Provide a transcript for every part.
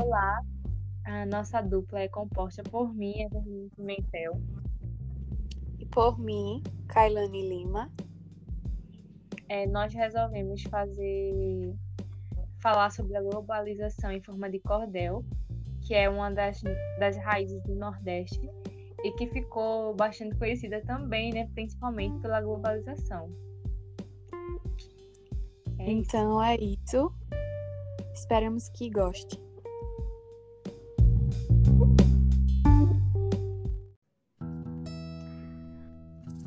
Olá, a nossa dupla é composta por mim, Evelyn Pimentel. E por mim, Kailane Lima. É, nós resolvemos fazer falar sobre a globalização em forma de cordel, que é uma das, das raízes do Nordeste e que ficou bastante conhecida também, né, principalmente pela globalização. É então é isso. Esperamos que goste.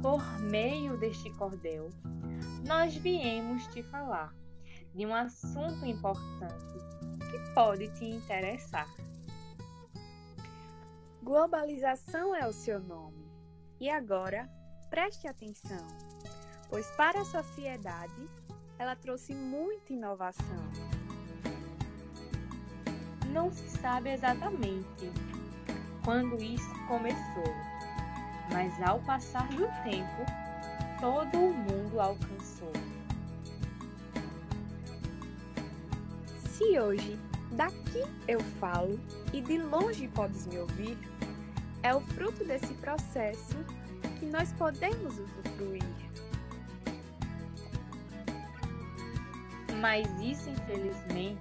Por meio deste cordel, nós viemos te falar de um assunto importante que pode te interessar. Globalização é o seu nome. E agora, preste atenção, pois para a sociedade ela trouxe muita inovação. Não se sabe exatamente quando isso começou, mas ao passar do tempo, todo o mundo alcançou. Se hoje daqui eu falo e de longe podes me ouvir, é o fruto desse processo que nós podemos usufruir. Mas isso, infelizmente,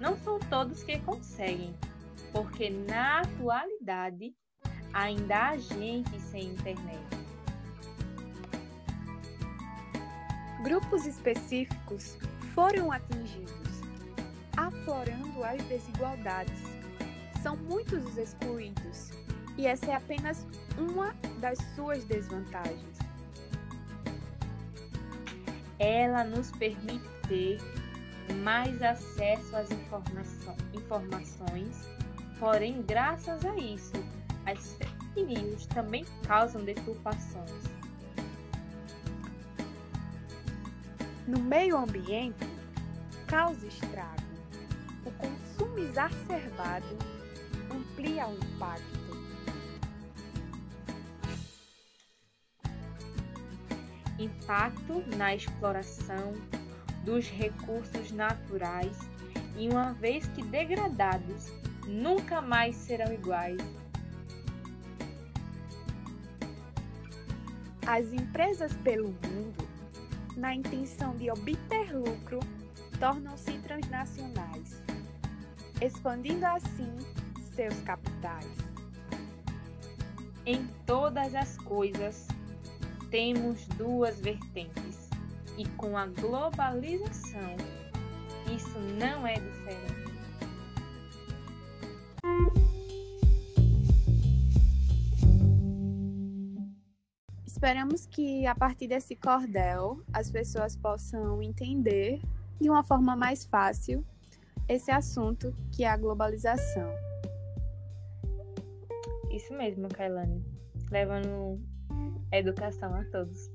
não são todos que conseguem, porque na atualidade ainda há gente sem internet. Grupos específicos foram atingidos, aflorando as desigualdades. São muitos os excluídos, e essa é apenas uma das suas desvantagens. Ela nos permite ter mais acesso às informações, porém, graças a isso, as fake news também causam deturpações. No meio ambiente, causa estrago. O consumo exacerbado amplia o impacto. Impacto na exploração, dos recursos naturais e, uma vez que degradados, nunca mais serão iguais. As empresas pelo mundo, na intenção de obter lucro, tornam-se transnacionais, expandindo assim seus capitais. Em todas as coisas, temos duas vertentes e com a globalização, isso não é diferente. Esperamos que a partir desse cordel as pessoas possam entender de uma forma mais fácil esse assunto que é a globalização. Isso mesmo, Kailane. Levando educação a todos.